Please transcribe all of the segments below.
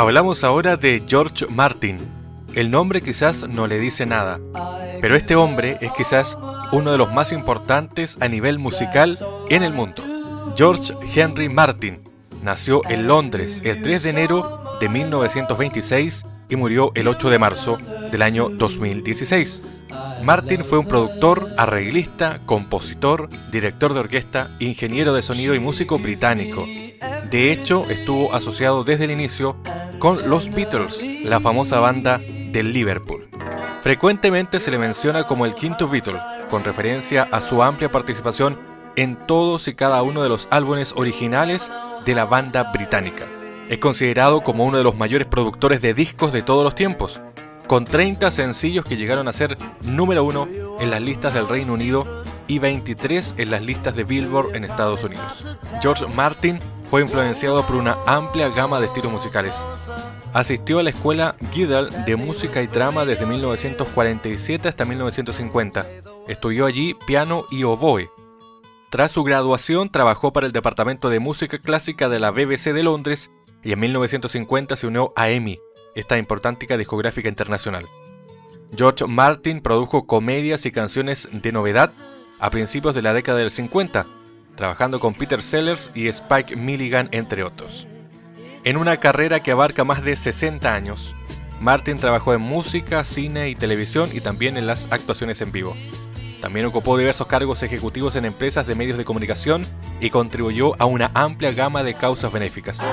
Hablamos ahora de George Martin. El nombre quizás no le dice nada, pero este hombre es quizás uno de los más importantes a nivel musical en el mundo. George Henry Martin nació en Londres el 3 de enero de 1926 y murió el 8 de marzo del año 2016. Martin fue un productor, arreglista, compositor, director de orquesta, ingeniero de sonido y músico británico. De hecho, estuvo asociado desde el inicio con los Beatles, la famosa banda de Liverpool. Frecuentemente se le menciona como el quinto Beatle, con referencia a su amplia participación en todos y cada uno de los álbumes originales de la banda británica. Es considerado como uno de los mayores productores de discos de todos los tiempos, con 30 sencillos que llegaron a ser número uno en las listas del Reino Unido y 23 en las listas de Billboard en Estados Unidos. George Martin fue influenciado por una amplia gama de estilos musicales. Asistió a la escuela Guildhall de música y drama desde 1947 hasta 1950. Estudió allí piano y oboe. Tras su graduación trabajó para el Departamento de Música Clásica de la BBC de Londres y en 1950 se unió a EMI, esta importante discográfica internacional. George Martin produjo comedias y canciones de novedad a principios de la década del 50, trabajando con Peter Sellers y Spike Milligan, entre otros. En una carrera que abarca más de 60 años, Martin trabajó en música, cine y televisión y también en las actuaciones en vivo. También ocupó diversos cargos ejecutivos en empresas de medios de comunicación y contribuyó a una amplia gama de causas benéficas.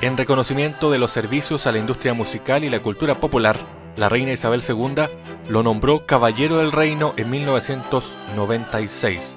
En reconocimiento de los servicios a la industria musical y la cultura popular, la reina Isabel II lo nombró Caballero del Reino en 1996,